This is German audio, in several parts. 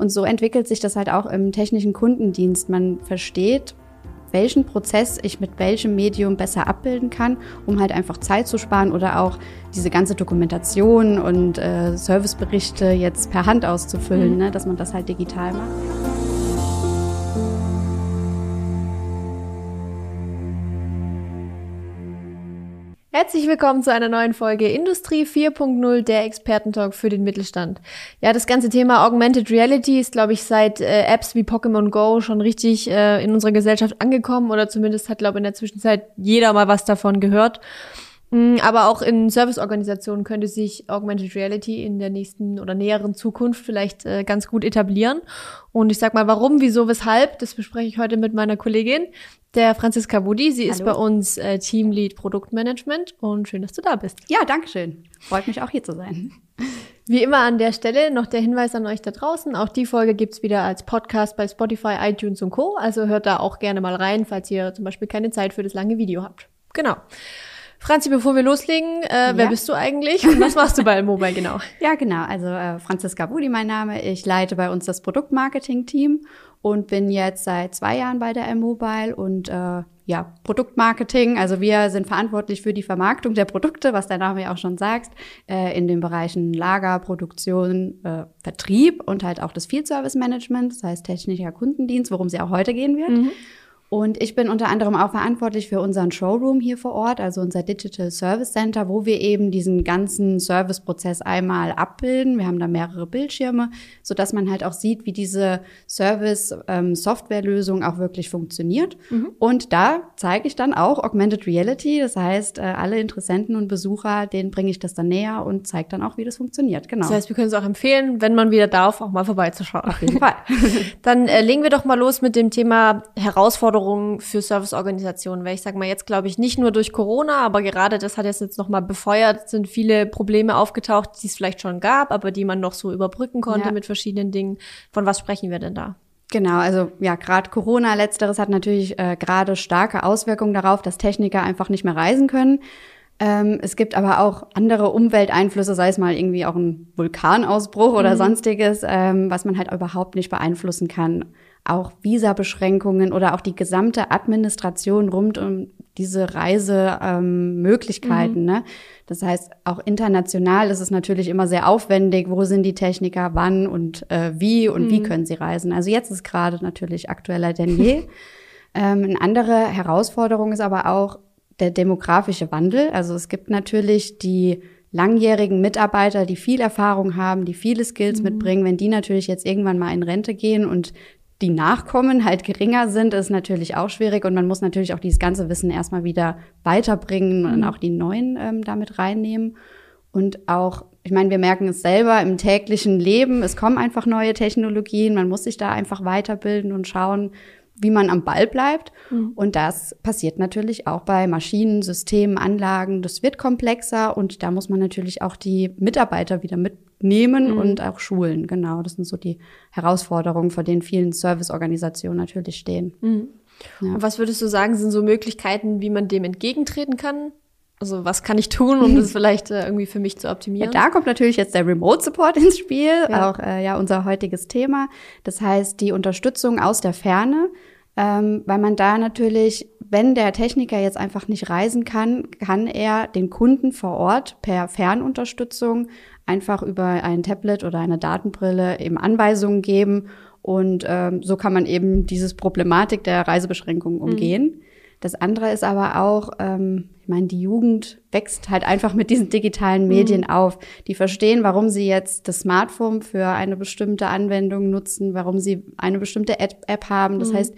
Und so entwickelt sich das halt auch im technischen Kundendienst. Man versteht, welchen Prozess ich mit welchem Medium besser abbilden kann, um halt einfach Zeit zu sparen oder auch diese ganze Dokumentation und äh, Serviceberichte jetzt per Hand auszufüllen, mhm. ne, dass man das halt digital macht. Herzlich willkommen zu einer neuen Folge Industrie 4.0, der Expertentalk für den Mittelstand. Ja, das ganze Thema Augmented Reality ist, glaube ich, seit äh, Apps wie Pokémon Go schon richtig äh, in unserer Gesellschaft angekommen oder zumindest hat, glaube ich, in der Zwischenzeit jeder mal was davon gehört. Mm, aber auch in Serviceorganisationen könnte sich Augmented Reality in der nächsten oder näheren Zukunft vielleicht äh, ganz gut etablieren. Und ich sag mal, warum, wieso, weshalb, das bespreche ich heute mit meiner Kollegin, der Franziska Wudi. Sie Hallo. ist bei uns äh, Teamlead Produktmanagement und schön, dass du da bist. Ja, danke schön. Freut mich auch hier zu sein. Wie immer an der Stelle noch der Hinweis an euch da draußen. Auch die Folge gibt's wieder als Podcast bei Spotify, iTunes und Co. Also hört da auch gerne mal rein, falls ihr zum Beispiel keine Zeit für das lange Video habt. Genau. Franzi, bevor wir loslegen, äh, ja. wer bist du eigentlich und was machst du bei Mobile genau? Ja, genau. Also äh, Franziska Budi mein Name. Ich leite bei uns das Produktmarketing-Team und bin jetzt seit zwei Jahren bei der M-Mobile und äh, ja, Produktmarketing. Also wir sind verantwortlich für die Vermarktung der Produkte, was der Name ja auch schon sagt, äh, in den Bereichen Lager, Produktion, äh, Vertrieb und halt auch das Field Service Management, das heißt technischer Kundendienst, worum sie auch heute gehen wird. Mhm. Und ich bin unter anderem auch verantwortlich für unseren Showroom hier vor Ort, also unser Digital Service Center, wo wir eben diesen ganzen Serviceprozess einmal abbilden. Wir haben da mehrere Bildschirme, so dass man halt auch sieht, wie diese Service-Softwarelösung ähm, auch wirklich funktioniert. Mhm. Und da zeige ich dann auch Augmented Reality. Das heißt, äh, alle Interessenten und Besucher, denen bringe ich das dann näher und zeige dann auch, wie das funktioniert. Genau. Das heißt, wir können es auch empfehlen, wenn man wieder darf, auch mal vorbeizuschauen. Auf jeden Fall. dann äh, legen wir doch mal los mit dem Thema Herausforderungen Herausforderung für Serviceorganisationen, weil ich sage mal jetzt glaube ich nicht nur durch Corona, aber gerade das hat jetzt noch mal befeuert, sind viele Probleme aufgetaucht, die es vielleicht schon gab, aber die man noch so überbrücken konnte ja. mit verschiedenen Dingen. Von was sprechen wir denn da? Genau, also ja, gerade Corona, letzteres hat natürlich äh, gerade starke Auswirkungen darauf, dass Techniker einfach nicht mehr reisen können. Ähm, es gibt aber auch andere Umwelteinflüsse, sei es mal irgendwie auch ein Vulkanausbruch oder mhm. sonstiges, ähm, was man halt überhaupt nicht beeinflussen kann auch Visabeschränkungen oder auch die gesamte Administration rund um diese Reisemöglichkeiten. Ähm, mhm. ne? Das heißt, auch international ist es natürlich immer sehr aufwendig. Wo sind die Techniker, wann und äh, wie und mhm. wie können sie reisen? Also jetzt ist gerade natürlich aktueller denn je. ähm, eine andere Herausforderung ist aber auch der demografische Wandel. Also es gibt natürlich die langjährigen Mitarbeiter, die viel Erfahrung haben, die viele Skills mhm. mitbringen, wenn die natürlich jetzt irgendwann mal in Rente gehen und die Nachkommen halt geringer sind, ist natürlich auch schwierig und man muss natürlich auch dieses ganze Wissen erstmal wieder weiterbringen mhm. und auch die neuen ähm, damit reinnehmen. Und auch, ich meine, wir merken es selber im täglichen Leben, es kommen einfach neue Technologien, man muss sich da einfach weiterbilden und schauen, wie man am Ball bleibt. Mhm. Und das passiert natürlich auch bei Maschinen, Systemen, Anlagen. Das wird komplexer und da muss man natürlich auch die Mitarbeiter wieder mitnehmen mhm. und auch schulen. Genau, das sind so die Herausforderungen, vor denen vielen Serviceorganisationen natürlich stehen. Mhm. Ja. Und was würdest du sagen, sind so Möglichkeiten, wie man dem entgegentreten kann? Also was kann ich tun, um das vielleicht äh, irgendwie für mich zu optimieren? Ja, da kommt natürlich jetzt der Remote Support ins Spiel, ja. auch äh, ja unser heutiges Thema. Das heißt die Unterstützung aus der Ferne ähm, weil man da natürlich, wenn der Techniker jetzt einfach nicht reisen kann, kann er den Kunden vor Ort per Fernunterstützung einfach über ein Tablet oder eine Datenbrille eben Anweisungen geben und ähm, so kann man eben dieses Problematik der Reisebeschränkungen mhm. umgehen. Mhm. Das andere ist aber auch, ähm, ich meine, die Jugend wächst halt einfach mit diesen digitalen Medien mhm. auf. Die verstehen, warum sie jetzt das Smartphone für eine bestimmte Anwendung nutzen, warum sie eine bestimmte App haben. Das mhm. heißt,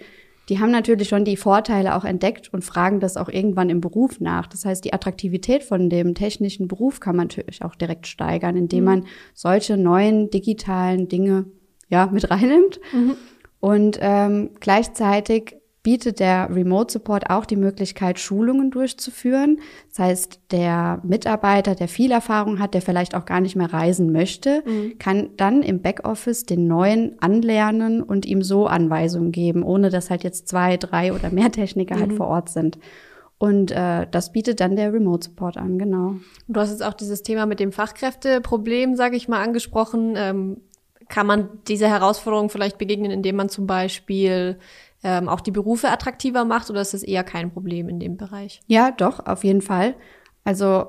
die haben natürlich schon die Vorteile auch entdeckt und fragen das auch irgendwann im Beruf nach. Das heißt, die Attraktivität von dem technischen Beruf kann man natürlich auch direkt steigern, indem mhm. man solche neuen digitalen Dinge ja mit reinnimmt. Mhm. Und ähm, gleichzeitig bietet der Remote Support auch die Möglichkeit, Schulungen durchzuführen. Das heißt, der Mitarbeiter, der viel Erfahrung hat, der vielleicht auch gar nicht mehr reisen möchte, mhm. kann dann im Backoffice den neuen anlernen und ihm so Anweisungen geben, ohne dass halt jetzt zwei, drei oder mehr Techniker halt mhm. halt vor Ort sind. Und äh, das bietet dann der Remote Support an, genau. Du hast jetzt auch dieses Thema mit dem Fachkräfteproblem, sage ich mal, angesprochen. Ähm kann man dieser Herausforderung vielleicht begegnen, indem man zum Beispiel ähm, auch die Berufe attraktiver macht oder ist das eher kein Problem in dem Bereich? Ja, doch, auf jeden Fall. Also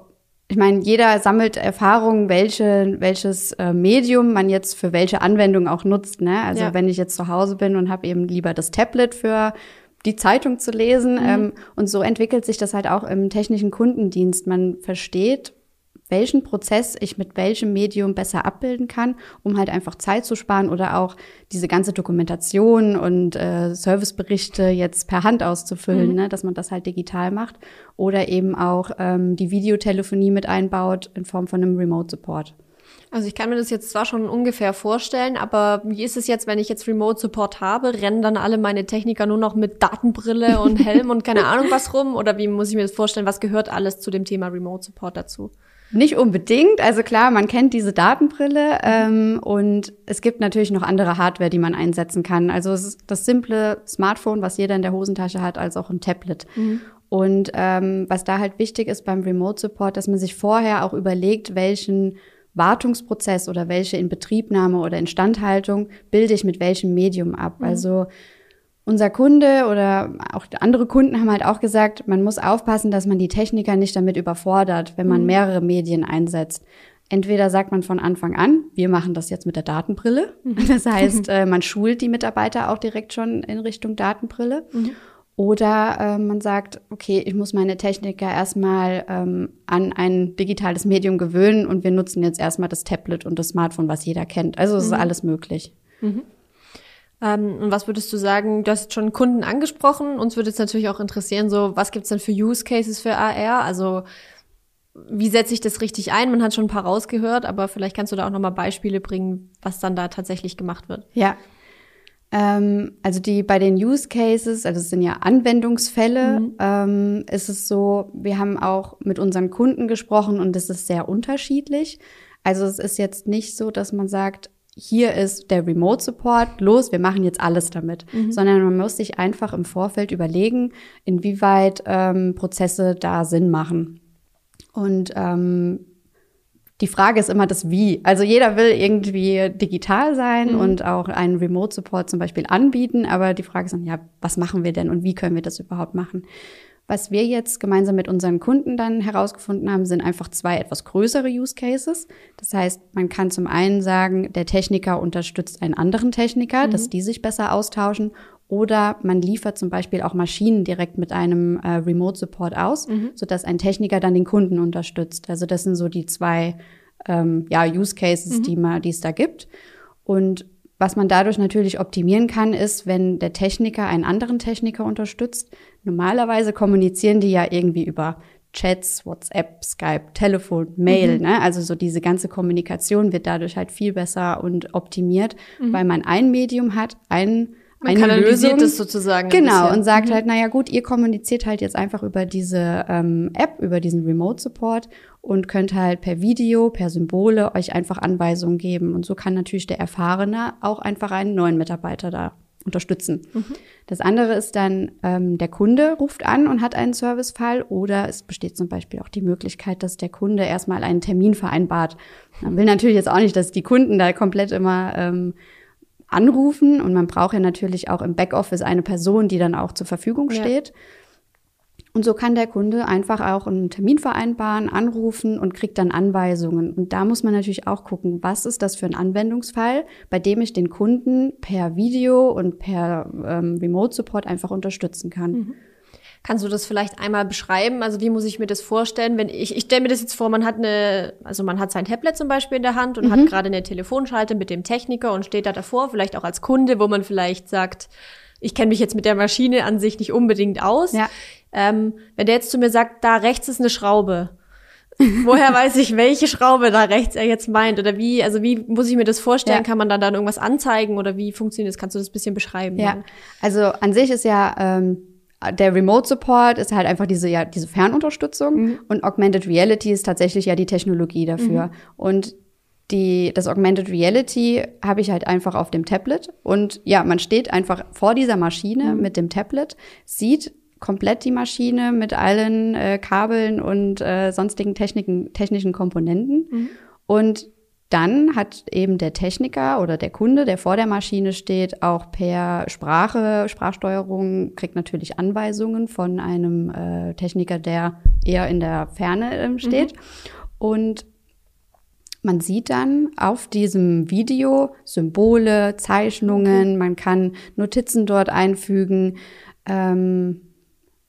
ich meine, jeder sammelt Erfahrungen, welche, welches äh, Medium man jetzt für welche Anwendung auch nutzt. Ne? Also ja. wenn ich jetzt zu Hause bin und habe eben lieber das Tablet für die Zeitung zu lesen. Mhm. Ähm, und so entwickelt sich das halt auch im technischen Kundendienst. Man versteht, welchen Prozess ich mit welchem Medium besser abbilden kann, um halt einfach Zeit zu sparen oder auch diese ganze Dokumentation und äh, Serviceberichte jetzt per Hand auszufüllen, mhm. ne, dass man das halt digital macht oder eben auch ähm, die Videotelefonie mit einbaut in Form von einem Remote Support. Also ich kann mir das jetzt zwar schon ungefähr vorstellen, aber wie ist es jetzt, wenn ich jetzt Remote Support habe? Rennen dann alle meine Techniker nur noch mit Datenbrille und Helm und keine Ahnung was rum? Oder wie muss ich mir das vorstellen? Was gehört alles zu dem Thema Remote Support dazu? Nicht unbedingt. Also klar, man kennt diese Datenbrille ähm, und es gibt natürlich noch andere Hardware, die man einsetzen kann. Also es ist das simple Smartphone, was jeder in der Hosentasche hat, als auch ein Tablet. Mhm. Und ähm, was da halt wichtig ist beim Remote Support, dass man sich vorher auch überlegt, welchen Wartungsprozess oder welche Inbetriebnahme oder Instandhaltung bilde ich mit welchem Medium ab. Mhm. Also unser Kunde oder auch andere Kunden haben halt auch gesagt, man muss aufpassen, dass man die Techniker nicht damit überfordert, wenn man mhm. mehrere Medien einsetzt. Entweder sagt man von Anfang an, wir machen das jetzt mit der Datenbrille. Mhm. Das heißt, äh, man schult die Mitarbeiter auch direkt schon in Richtung Datenbrille. Mhm. Oder äh, man sagt, okay, ich muss meine Techniker erstmal ähm, an ein digitales Medium gewöhnen und wir nutzen jetzt erstmal das Tablet und das Smartphone, was jeder kennt. Also es mhm. ist alles möglich. Mhm. Ähm, und was würdest du sagen, du hast schon Kunden angesprochen, uns würde es natürlich auch interessieren, so was gibt's denn für Use Cases für AR? Also wie setze ich das richtig ein? Man hat schon ein paar rausgehört, aber vielleicht kannst du da auch nochmal Beispiele bringen, was dann da tatsächlich gemacht wird. Ja, ähm, also die bei den Use Cases, also es sind ja Anwendungsfälle, mhm. ähm, ist es so, wir haben auch mit unseren Kunden gesprochen und es ist sehr unterschiedlich. Also es ist jetzt nicht so, dass man sagt, hier ist der Remote Support, los, wir machen jetzt alles damit, mhm. sondern man muss sich einfach im Vorfeld überlegen, inwieweit ähm, Prozesse da Sinn machen. Und ähm, die Frage ist immer das Wie. Also jeder will irgendwie digital sein mhm. und auch einen Remote Support zum Beispiel anbieten, aber die Frage ist dann, ja, was machen wir denn und wie können wir das überhaupt machen? Was wir jetzt gemeinsam mit unseren Kunden dann herausgefunden haben, sind einfach zwei etwas größere Use Cases. Das heißt, man kann zum einen sagen, der Techniker unterstützt einen anderen Techniker, mhm. dass die sich besser austauschen oder man liefert zum Beispiel auch Maschinen direkt mit einem äh, Remote Support aus, mhm. sodass ein Techniker dann den Kunden unterstützt. Also das sind so die zwei ähm, ja, Use Cases, mhm. die, man, die es da gibt. Und was man dadurch natürlich optimieren kann, ist, wenn der Techniker einen anderen Techniker unterstützt. Normalerweise kommunizieren die ja irgendwie über Chats, WhatsApp, Skype, Telefon, Mail, mhm. ne? Also so diese ganze Kommunikation wird dadurch halt viel besser und optimiert, mhm. weil man ein Medium hat, ein man eine Lösung. das sozusagen. Genau, und sagt mhm. halt, naja gut, ihr kommuniziert halt jetzt einfach über diese ähm, App, über diesen Remote Support und könnt halt per Video, per Symbole euch einfach Anweisungen geben. Und so kann natürlich der Erfahrene auch einfach einen neuen Mitarbeiter da unterstützen. Mhm. Das andere ist dann, ähm, der Kunde ruft an und hat einen Servicefall oder es besteht zum Beispiel auch die Möglichkeit, dass der Kunde erstmal einen Termin vereinbart. Man will natürlich jetzt auch nicht, dass die Kunden da komplett immer ähm, anrufen und man braucht ja natürlich auch im Backoffice eine Person, die dann auch zur Verfügung steht. Ja. Und so kann der Kunde einfach auch einen Termin vereinbaren, anrufen und kriegt dann Anweisungen. Und da muss man natürlich auch gucken, was ist das für ein Anwendungsfall, bei dem ich den Kunden per Video und per ähm, Remote Support einfach unterstützen kann. Mhm. Kannst du das vielleicht einmal beschreiben? Also wie muss ich mir das vorstellen? Wenn ich, ich stelle mir das jetzt vor, man hat eine, also man hat sein Tablet zum Beispiel in der Hand und mhm. hat gerade eine Telefonschalte mit dem Techniker und steht da davor, vielleicht auch als Kunde, wo man vielleicht sagt, ich kenne mich jetzt mit der Maschine an sich nicht unbedingt aus. Ja. Ähm, wenn der jetzt zu mir sagt, da rechts ist eine Schraube, Woher weiß ich, welche Schraube da rechts er jetzt meint? Oder wie, also wie muss ich mir das vorstellen? Ja. Kann man da dann irgendwas anzeigen oder wie funktioniert das? Kannst du das ein bisschen beschreiben? Ja, also an sich ist ja ähm, der Remote Support ist halt einfach diese, ja, diese Fernunterstützung mhm. und Augmented Reality ist tatsächlich ja die Technologie dafür. Mhm. Und die, das Augmented Reality habe ich halt einfach auf dem Tablet und ja, man steht einfach vor dieser Maschine mhm. mit dem Tablet, sieht komplett die Maschine mit allen äh, Kabeln und äh, sonstigen Techniken, technischen Komponenten mhm. und dann hat eben der Techniker oder der Kunde, der vor der Maschine steht, auch per Sprache, Sprachsteuerung, kriegt natürlich Anweisungen von einem äh, Techniker, der eher in der Ferne äh, steht. Mhm. Und man sieht dann auf diesem Video Symbole, Zeichnungen, okay. man kann Notizen dort einfügen. Ähm,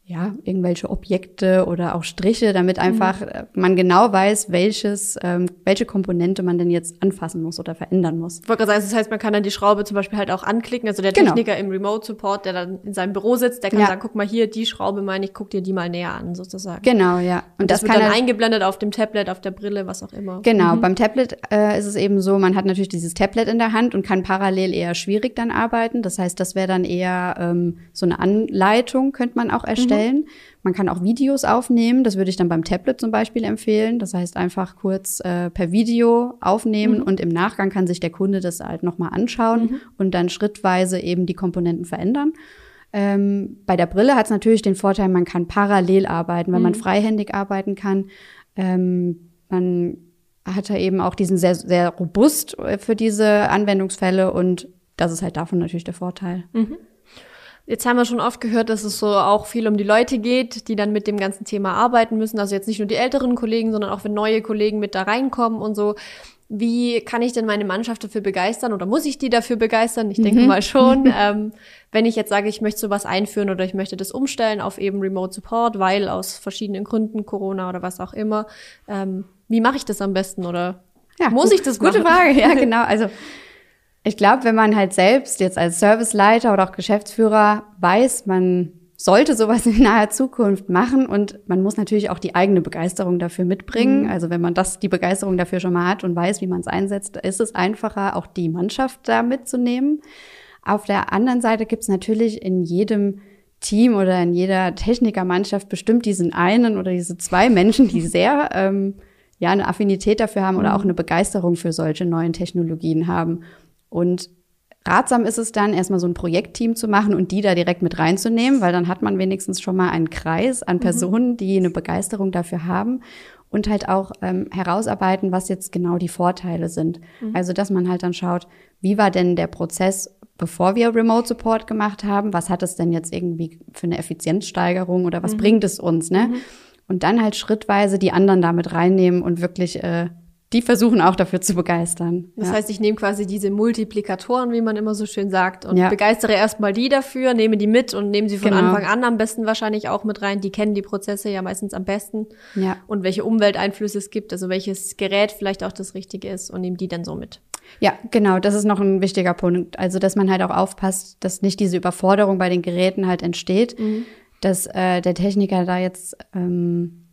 ja, irgendwelche Objekte oder auch Striche, damit einfach mhm. man genau weiß, welches, ähm, welche Komponente man denn jetzt anfassen muss oder verändern muss. Ich wollte gerade sagen, das heißt, man kann dann die Schraube zum Beispiel halt auch anklicken. Also der genau. Techniker im Remote Support, der dann in seinem Büro sitzt, der kann ja. sagen, guck mal hier, die Schraube meine ich, guck dir die mal näher an, sozusagen. Genau, ja. Und, Und das, das wird dann eingeblendet auf dem Tablet, auf der Brille, was auch immer. Genau, mhm. beim Tablet äh, ist es eben so, man hat natürlich dieses Tablet in der Hand und kann parallel eher schwierig dann arbeiten. Das heißt, das wäre dann eher ähm, so eine Anleitung, könnte man auch erstellen. Mhm. Man kann auch Videos aufnehmen. Das würde ich dann beim Tablet zum Beispiel empfehlen. Das heißt, einfach kurz äh, per Video aufnehmen mhm. und im Nachgang kann sich der Kunde das halt nochmal anschauen mhm. und dann schrittweise eben die Komponenten verändern. Ähm, bei der Brille hat es natürlich den Vorteil, man kann parallel arbeiten, weil mhm. man freihändig arbeiten kann. Ähm, man hat da eben auch diesen sehr, sehr robust äh, für diese Anwendungsfälle und das ist halt davon natürlich der Vorteil. Mhm. Jetzt haben wir schon oft gehört, dass es so auch viel um die Leute geht, die dann mit dem ganzen Thema arbeiten müssen. Also jetzt nicht nur die älteren Kollegen, sondern auch wenn neue Kollegen mit da reinkommen und so. Wie kann ich denn meine Mannschaft dafür begeistern oder muss ich die dafür begeistern? Ich denke mhm. mal schon. ähm, wenn ich jetzt sage, ich möchte sowas einführen oder ich möchte das umstellen auf eben Remote Support, weil aus verschiedenen Gründen, Corona oder was auch immer, ähm, wie mache ich das am besten oder ja, muss ich das Gute machen? Frage, ja genau. Also ich glaube, wenn man halt selbst jetzt als Serviceleiter oder auch Geschäftsführer weiß, man sollte sowas in naher Zukunft machen und man muss natürlich auch die eigene Begeisterung dafür mitbringen. Mhm. Also wenn man das, die Begeisterung dafür schon mal hat und weiß, wie man es einsetzt, ist es einfacher, auch die Mannschaft da mitzunehmen. Auf der anderen Seite gibt es natürlich in jedem Team oder in jeder Technikermannschaft bestimmt diesen einen oder diese zwei Menschen, die sehr ähm, ja eine Affinität dafür haben oder mhm. auch eine Begeisterung für solche neuen Technologien haben. Und ratsam ist es dann, erstmal so ein Projektteam zu machen und die da direkt mit reinzunehmen, weil dann hat man wenigstens schon mal einen Kreis an mhm. Personen, die eine Begeisterung dafür haben und halt auch ähm, herausarbeiten, was jetzt genau die Vorteile sind. Mhm. Also, dass man halt dann schaut, wie war denn der Prozess, bevor wir Remote Support gemacht haben? Was hat es denn jetzt irgendwie für eine Effizienzsteigerung oder was mhm. bringt es uns, ne? Mhm. Und dann halt schrittweise die anderen damit reinnehmen und wirklich äh, die versuchen auch dafür zu begeistern. Das ja. heißt, ich nehme quasi diese Multiplikatoren, wie man immer so schön sagt, und ja. begeistere erstmal die dafür, nehme die mit und nehme sie von genau. Anfang an am besten wahrscheinlich auch mit rein. Die kennen die Prozesse ja meistens am besten. Ja. Und welche Umwelteinflüsse es gibt, also welches Gerät vielleicht auch das Richtige ist und nehme die dann so mit. Ja, genau, das ist noch ein wichtiger Punkt. Also, dass man halt auch aufpasst, dass nicht diese Überforderung bei den Geräten halt entsteht, mhm. dass äh, der Techniker da jetzt ähm,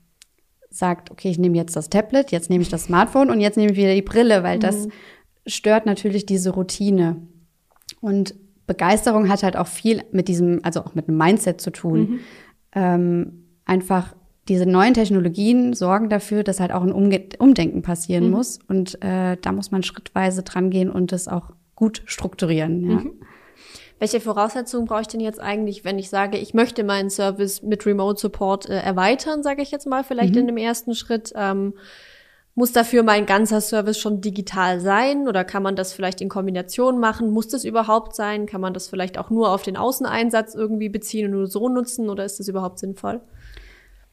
sagt, okay, ich nehme jetzt das Tablet, jetzt nehme ich das Smartphone und jetzt nehme ich wieder die Brille, weil mhm. das stört natürlich diese Routine. Und Begeisterung hat halt auch viel mit diesem, also auch mit einem Mindset zu tun. Mhm. Ähm, einfach diese neuen Technologien sorgen dafür, dass halt auch ein Umge Umdenken passieren mhm. muss. Und äh, da muss man schrittweise dran gehen und das auch gut strukturieren. Ja. Welche Voraussetzungen brauche ich denn jetzt eigentlich, wenn ich sage, ich möchte meinen Service mit Remote Support äh, erweitern, sage ich jetzt mal, vielleicht mhm. in dem ersten Schritt? Ähm, muss dafür mein ganzer Service schon digital sein oder kann man das vielleicht in Kombination machen? Muss das überhaupt sein? Kann man das vielleicht auch nur auf den Außeneinsatz irgendwie beziehen und nur so nutzen oder ist das überhaupt sinnvoll?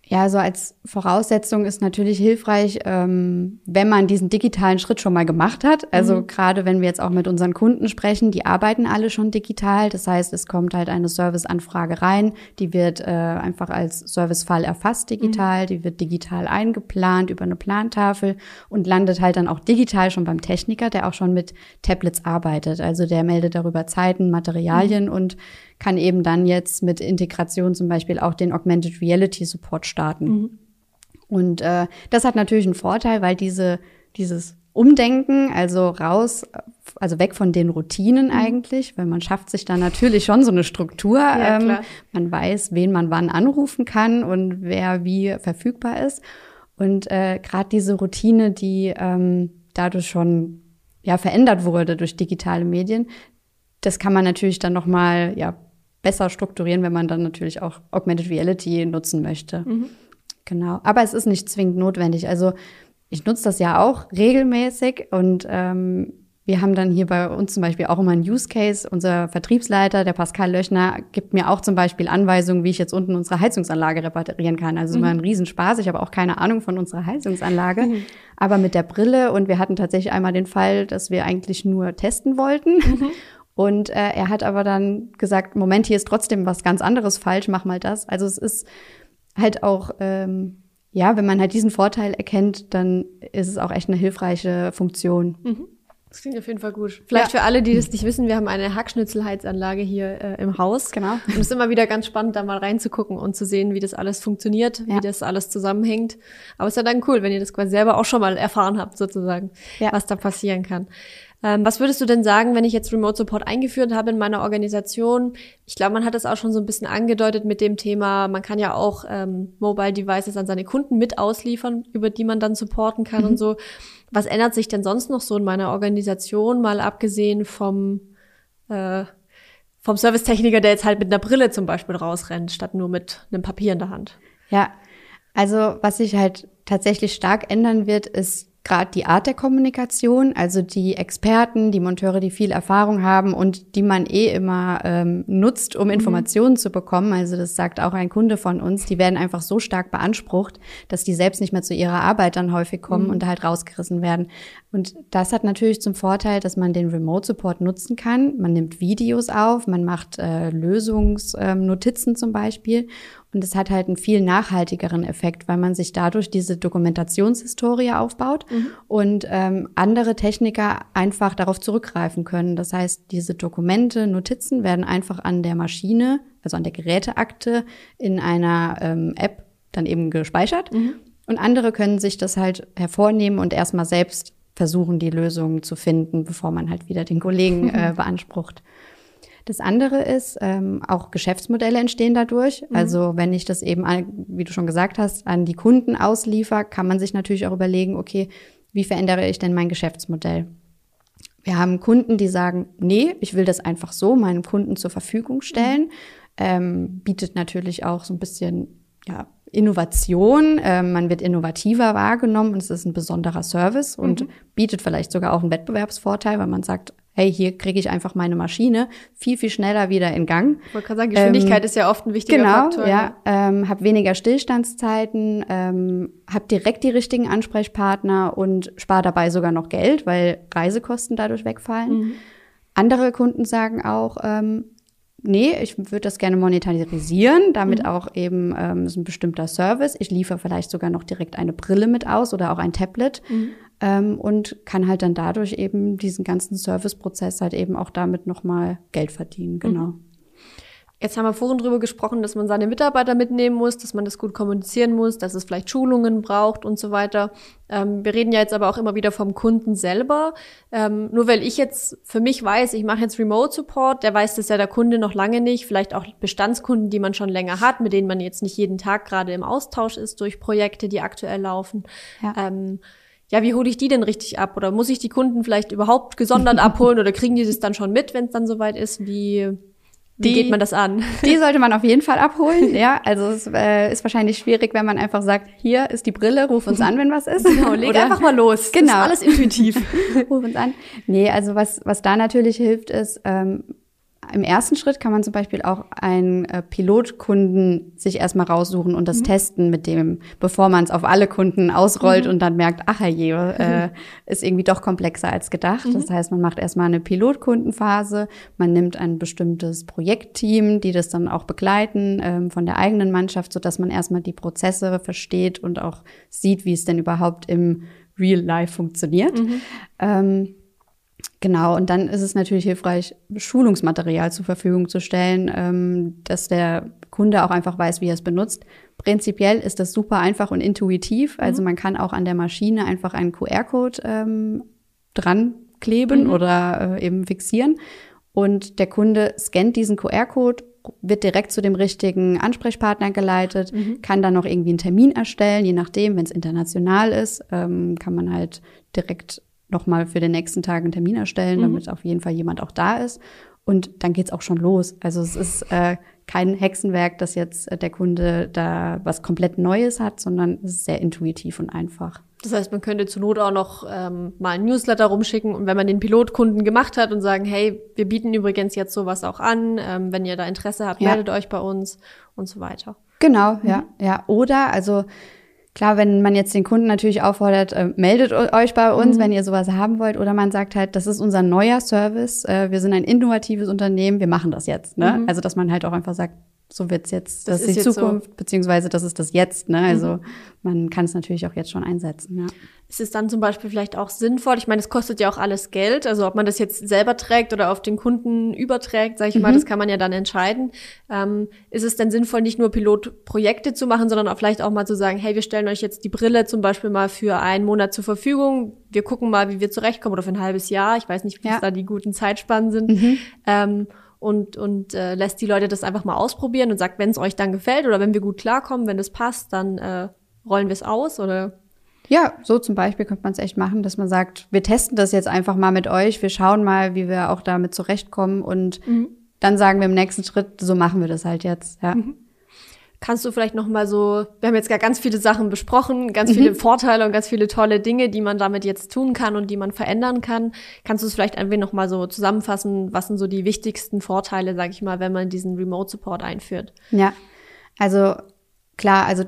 Ja, also als Voraussetzung ist natürlich hilfreich, ähm, wenn man diesen digitalen Schritt schon mal gemacht hat. Also mhm. gerade wenn wir jetzt auch mit unseren Kunden sprechen, die arbeiten alle schon digital. Das heißt, es kommt halt eine Serviceanfrage rein, die wird äh, einfach als Servicefall erfasst digital, mhm. die wird digital eingeplant über eine Plantafel und landet halt dann auch digital schon beim Techniker, der auch schon mit Tablets arbeitet. Also der meldet darüber Zeiten, Materialien mhm. und kann eben dann jetzt mit Integration zum Beispiel auch den Augmented Reality Support starten. Mhm. Und äh, das hat natürlich einen Vorteil, weil diese, dieses Umdenken, also raus, also weg von den Routinen mhm. eigentlich, weil man schafft sich dann natürlich schon so eine Struktur. Ja, ähm, man weiß, wen man wann anrufen kann und wer wie verfügbar ist. Und äh, gerade diese Routine, die ähm, dadurch schon ja verändert wurde durch digitale Medien, das kann man natürlich dann noch mal ja besser strukturieren, wenn man dann natürlich auch Augmented Reality nutzen möchte. Mhm. Genau. Aber es ist nicht zwingend notwendig. Also ich nutze das ja auch regelmäßig und ähm, wir haben dann hier bei uns zum Beispiel auch immer einen Use Case. Unser Vertriebsleiter, der Pascal Löchner, gibt mir auch zum Beispiel Anweisungen, wie ich jetzt unten unsere Heizungsanlage reparieren kann. Also mhm. immer ein Riesenspaß. Ich habe auch keine Ahnung von unserer Heizungsanlage. Mhm. Aber mit der Brille und wir hatten tatsächlich einmal den Fall, dass wir eigentlich nur testen wollten. Mhm. Und äh, er hat aber dann gesagt, Moment, hier ist trotzdem was ganz anderes falsch, mach mal das. Also es ist halt auch, ähm, ja, wenn man halt diesen Vorteil erkennt, dann ist es auch echt eine hilfreiche Funktion. Mhm. Das klingt auf jeden Fall gut. Vielleicht ja. für alle, die das nicht wissen, wir haben eine Hackschnitzelheizanlage hier äh, im Haus. Genau. Und es ist immer wieder ganz spannend, da mal reinzugucken und zu sehen, wie das alles funktioniert, ja. wie das alles zusammenhängt. Aber es ist ja dann cool, wenn ihr das quasi selber auch schon mal erfahren habt, sozusagen, ja. was da passieren kann. Ähm, was würdest du denn sagen, wenn ich jetzt Remote Support eingeführt habe in meiner Organisation? Ich glaube, man hat das auch schon so ein bisschen angedeutet mit dem Thema, man kann ja auch ähm, Mobile Devices an seine Kunden mit ausliefern, über die man dann supporten kann mhm. und so. Was ändert sich denn sonst noch so in meiner Organisation, mal abgesehen vom, äh, vom Servicetechniker, der jetzt halt mit einer Brille zum Beispiel rausrennt, statt nur mit einem Papier in der Hand? Ja, also was sich halt tatsächlich stark ändern wird, ist gerade die Art der Kommunikation, also die Experten, die Monteure, die viel Erfahrung haben und die man eh immer ähm, nutzt, um mhm. Informationen mhm. zu bekommen. Also das sagt auch ein Kunde von uns, die werden einfach so stark beansprucht, dass die selbst nicht mehr zu ihrer Arbeit dann häufig kommen mhm. und halt rausgerissen werden. Und das hat natürlich zum Vorteil, dass man den Remote Support nutzen kann. Man nimmt Videos auf, man macht äh, Lösungsnotizen ähm, zum Beispiel und es hat halt einen viel nachhaltigeren Effekt, weil man sich dadurch diese Dokumentationshistorie aufbaut mhm. und ähm, andere Techniker einfach darauf zurückgreifen können. Das heißt, diese Dokumente, Notizen werden einfach an der Maschine, also an der Geräteakte in einer ähm, App dann eben gespeichert. Mhm. Und andere können sich das halt hervornehmen und erstmal selbst versuchen, die Lösungen zu finden, bevor man halt wieder den Kollegen äh, beansprucht. Das andere ist, ähm, auch Geschäftsmodelle entstehen dadurch. Mhm. Also wenn ich das eben, an, wie du schon gesagt hast, an die Kunden ausliefer, kann man sich natürlich auch überlegen, okay, wie verändere ich denn mein Geschäftsmodell? Wir haben Kunden, die sagen, nee, ich will das einfach so meinem Kunden zur Verfügung stellen. Mhm. Ähm, bietet natürlich auch so ein bisschen ja, Innovation. Ähm, man wird innovativer wahrgenommen und es ist ein besonderer Service und mhm. bietet vielleicht sogar auch einen Wettbewerbsvorteil, weil man sagt, hey, hier kriege ich einfach meine Maschine viel, viel schneller wieder in Gang. Ich wollte gerade sagen, Geschwindigkeit ähm, ist ja oft ein wichtiger genau, Faktor. Genau, ja. Ähm, hab weniger Stillstandszeiten, ähm, hab direkt die richtigen Ansprechpartner und spare dabei sogar noch Geld, weil Reisekosten dadurch wegfallen. Mhm. Andere Kunden sagen auch, ähm, nee, ich würde das gerne monetarisieren, damit mhm. auch eben ähm, so ein bestimmter Service. Ich liefere vielleicht sogar noch direkt eine Brille mit aus oder auch ein Tablet. Mhm ähm, und kann halt dann dadurch eben diesen ganzen Serviceprozess halt eben auch damit nochmal Geld verdienen, genau. Mhm. Jetzt haben wir vorhin drüber gesprochen, dass man seine Mitarbeiter mitnehmen muss, dass man das gut kommunizieren muss, dass es vielleicht Schulungen braucht und so weiter. Ähm, wir reden ja jetzt aber auch immer wieder vom Kunden selber. Ähm, nur weil ich jetzt für mich weiß, ich mache jetzt Remote Support, der weiß das ja der Kunde noch lange nicht. Vielleicht auch Bestandskunden, die man schon länger hat, mit denen man jetzt nicht jeden Tag gerade im Austausch ist durch Projekte, die aktuell laufen. Ja. Ähm, ja, wie hole ich die denn richtig ab? Oder muss ich die Kunden vielleicht überhaupt gesondert abholen oder kriegen die das dann schon mit, wenn es dann soweit ist? Wie, wie die, geht man das an? Die sollte man auf jeden Fall abholen, ja. Also es äh, ist wahrscheinlich schwierig, wenn man einfach sagt, hier ist die Brille, ruf uns an, wenn was ist. Genau, leg Oder, einfach mal los. Genau. Das ist alles intuitiv. ruf uns an. Nee, also was, was da natürlich hilft, ist, ähm, im ersten Schritt kann man zum Beispiel auch einen äh, Pilotkunden sich erstmal raussuchen und das mhm. testen mit dem, bevor man es auf alle Kunden ausrollt mhm. und dann merkt, ach je, äh, ist irgendwie doch komplexer als gedacht. Mhm. Das heißt, man macht erstmal eine Pilotkundenphase, man nimmt ein bestimmtes Projektteam, die das dann auch begleiten ähm, von der eigenen Mannschaft, so dass man erstmal die Prozesse versteht und auch sieht, wie es denn überhaupt im Real Life funktioniert. Mhm. Ähm, Genau, und dann ist es natürlich hilfreich, Schulungsmaterial zur Verfügung zu stellen, ähm, dass der Kunde auch einfach weiß, wie er es benutzt. Prinzipiell ist das super einfach und intuitiv. Mhm. Also man kann auch an der Maschine einfach einen QR-Code ähm, dran kleben mhm. oder äh, eben fixieren. Und der Kunde scannt diesen QR-Code, wird direkt zu dem richtigen Ansprechpartner geleitet, mhm. kann dann noch irgendwie einen Termin erstellen, je nachdem, wenn es international ist, ähm, kann man halt direkt nochmal für den nächsten Tag einen Termin erstellen, mhm. damit auf jeden Fall jemand auch da ist. Und dann geht's auch schon los. Also es ist äh, kein Hexenwerk, dass jetzt äh, der Kunde da was komplett Neues hat, sondern es ist sehr intuitiv und einfach. Das heißt, man könnte zur Not auch noch ähm, mal ein Newsletter rumschicken und wenn man den Pilotkunden gemacht hat und sagen, hey, wir bieten übrigens jetzt sowas auch an, ähm, wenn ihr da Interesse habt, ja. meldet euch bei uns und so weiter. Genau, mhm. ja, ja. Oder also Klar, wenn man jetzt den Kunden natürlich auffordert, äh, meldet euch bei uns, mhm. wenn ihr sowas haben wollt, oder man sagt halt, das ist unser neuer Service, äh, wir sind ein innovatives Unternehmen, wir machen das jetzt. Ne? Mhm. Also dass man halt auch einfach sagt, so wird's jetzt, das, das ist die Zukunft, so. beziehungsweise das ist das Jetzt. Ne? Also mhm. man kann es natürlich auch jetzt schon einsetzen. Ja. Ist es dann zum Beispiel vielleicht auch sinnvoll? Ich meine, es kostet ja auch alles Geld. Also ob man das jetzt selber trägt oder auf den Kunden überträgt, sage ich mhm. mal, das kann man ja dann entscheiden. Ähm, ist es denn sinnvoll, nicht nur Pilotprojekte zu machen, sondern auch vielleicht auch mal zu sagen, hey, wir stellen euch jetzt die Brille zum Beispiel mal für einen Monat zur Verfügung. Wir gucken mal, wie wir zurechtkommen oder für ein halbes Jahr. Ich weiß nicht, wie ja. da die guten Zeitspannen sind. Mhm. Ähm, und, und äh, lässt die Leute das einfach mal ausprobieren und sagt, wenn es euch dann gefällt oder wenn wir gut klarkommen, wenn das passt, dann äh, rollen wir es aus oder ja, so zum Beispiel könnte man es echt machen, dass man sagt, wir testen das jetzt einfach mal mit euch, wir schauen mal, wie wir auch damit zurechtkommen und mhm. dann sagen wir im nächsten Schritt, so machen wir das halt jetzt. Ja. Mhm. Kannst du vielleicht noch mal so, wir haben jetzt gar ganz viele Sachen besprochen, ganz viele mhm. Vorteile und ganz viele tolle Dinge, die man damit jetzt tun kann und die man verändern kann. Kannst du es vielleicht ein wenig noch mal so zusammenfassen, was sind so die wichtigsten Vorteile, sage ich mal, wenn man diesen Remote Support einführt? Ja, also klar, also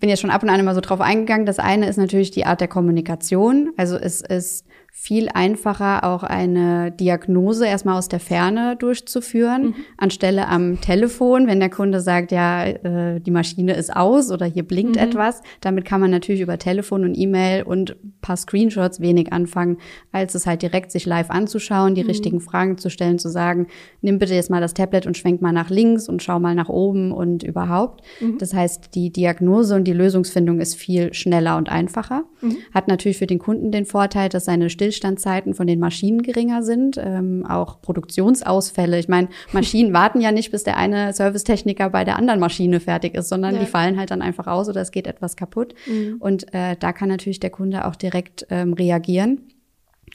bin jetzt schon ab und an immer so drauf eingegangen. Das eine ist natürlich die Art der Kommunikation. Also es ist viel einfacher, auch eine Diagnose erstmal aus der Ferne durchzuführen, mhm. anstelle am Telefon, wenn der Kunde sagt, ja, äh, die Maschine ist aus oder hier blinkt mhm. etwas. Damit kann man natürlich über Telefon und E-Mail und paar Screenshots wenig anfangen, als es halt direkt sich live anzuschauen, die mhm. richtigen Fragen zu stellen, zu sagen, nimm bitte jetzt mal das Tablet und schwenk mal nach links und schau mal nach oben und überhaupt. Mhm. Das heißt, die Diagnose und die Lösungsfindung ist viel schneller und einfacher. Mhm. Hat natürlich für den Kunden den Vorteil, dass seine Still Stillstandzeiten von den Maschinen geringer sind, ähm, auch Produktionsausfälle. Ich meine, Maschinen warten ja nicht, bis der eine Servicetechniker bei der anderen Maschine fertig ist, sondern ja. die fallen halt dann einfach aus oder es geht etwas kaputt. Mhm. Und äh, da kann natürlich der Kunde auch direkt ähm, reagieren.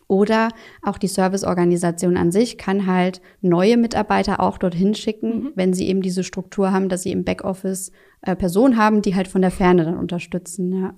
Oder auch die Serviceorganisation an sich kann halt neue Mitarbeiter auch dorthin schicken, mhm. wenn sie eben diese Struktur haben, dass sie im Backoffice äh, Personen haben, die halt von der Ferne dann unterstützen. Ja.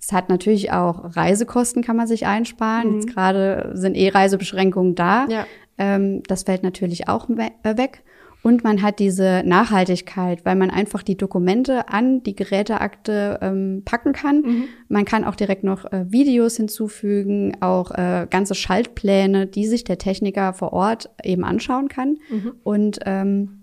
Es hat natürlich auch Reisekosten, kann man sich einsparen. Mhm. Jetzt gerade sind eh Reisebeschränkungen da. Ja. Ähm, das fällt natürlich auch äh, weg. Und man hat diese Nachhaltigkeit, weil man einfach die Dokumente an die Geräteakte ähm, packen kann. Mhm. Man kann auch direkt noch äh, Videos hinzufügen, auch äh, ganze Schaltpläne, die sich der Techniker vor Ort eben anschauen kann. Mhm. Und ähm,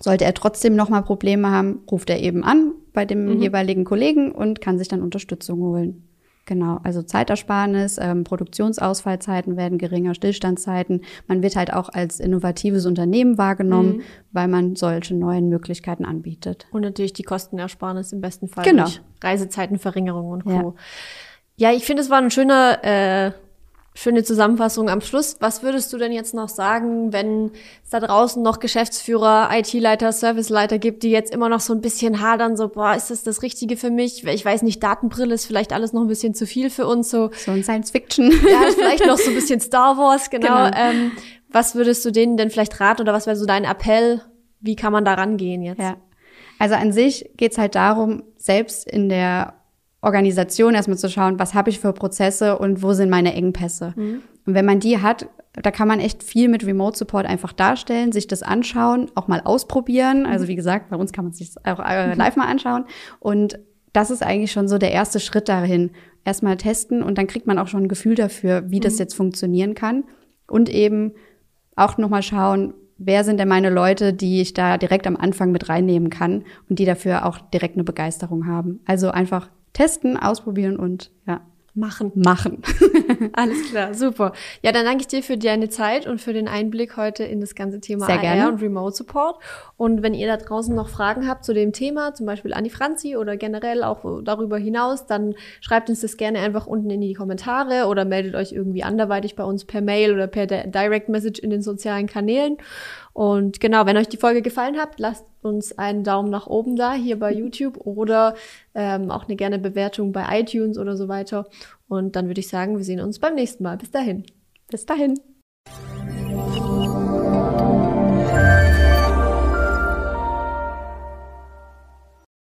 sollte er trotzdem nochmal Probleme haben, ruft er eben an bei dem mhm. jeweiligen Kollegen und kann sich dann Unterstützung holen. Genau, also Zeitersparnis, ähm, Produktionsausfallzeiten werden geringer, Stillstandszeiten. Man wird halt auch als innovatives Unternehmen wahrgenommen, mhm. weil man solche neuen Möglichkeiten anbietet. Und natürlich die Kostenersparnis im besten Fall genau. Reisezeitenverringerung und Co. Ja, ja ich finde, es war ein schöner äh, Schöne Zusammenfassung am Schluss. Was würdest du denn jetzt noch sagen, wenn es da draußen noch Geschäftsführer, IT-Leiter, Serviceleiter gibt, die jetzt immer noch so ein bisschen hadern, so, boah, ist das das Richtige für mich? Ich weiß nicht, Datenbrille ist vielleicht alles noch ein bisschen zu viel für uns, so. So ein Science-Fiction. Ja, vielleicht noch so ein bisschen Star Wars, genau. genau. Ähm, was würdest du denen denn vielleicht raten oder was wäre so dein Appell? Wie kann man da rangehen jetzt? Ja. Also an sich geht's halt darum, selbst in der Organisation erstmal zu schauen, was habe ich für Prozesse und wo sind meine Engpässe. Mhm. Und wenn man die hat, da kann man echt viel mit Remote Support einfach darstellen, sich das anschauen, auch mal ausprobieren. Mhm. Also wie gesagt, bei uns kann man sich auch äh, mhm. live mal anschauen. Und das ist eigentlich schon so der erste Schritt dahin. Erstmal testen und dann kriegt man auch schon ein Gefühl dafür, wie das mhm. jetzt funktionieren kann. Und eben auch nochmal schauen, wer sind denn meine Leute, die ich da direkt am Anfang mit reinnehmen kann und die dafür auch direkt eine Begeisterung haben. Also einfach testen, ausprobieren und ja. Machen. Machen. Alles klar, super. Ja, dann danke ich dir für deine Zeit und für den Einblick heute in das ganze Thema Sehr AR und Remote Support. Und wenn ihr da draußen noch Fragen habt zu dem Thema, zum Beispiel an die Franzi oder generell auch darüber hinaus, dann schreibt uns das gerne einfach unten in die Kommentare oder meldet euch irgendwie anderweitig bei uns per Mail oder per Direct Message in den sozialen Kanälen. Und genau, wenn euch die Folge gefallen hat, lasst uns einen Daumen nach oben da, hier bei YouTube oder ähm, auch eine gerne Bewertung bei iTunes oder so weiter. Und dann würde ich sagen, wir sehen uns beim nächsten Mal. Bis dahin. Bis dahin.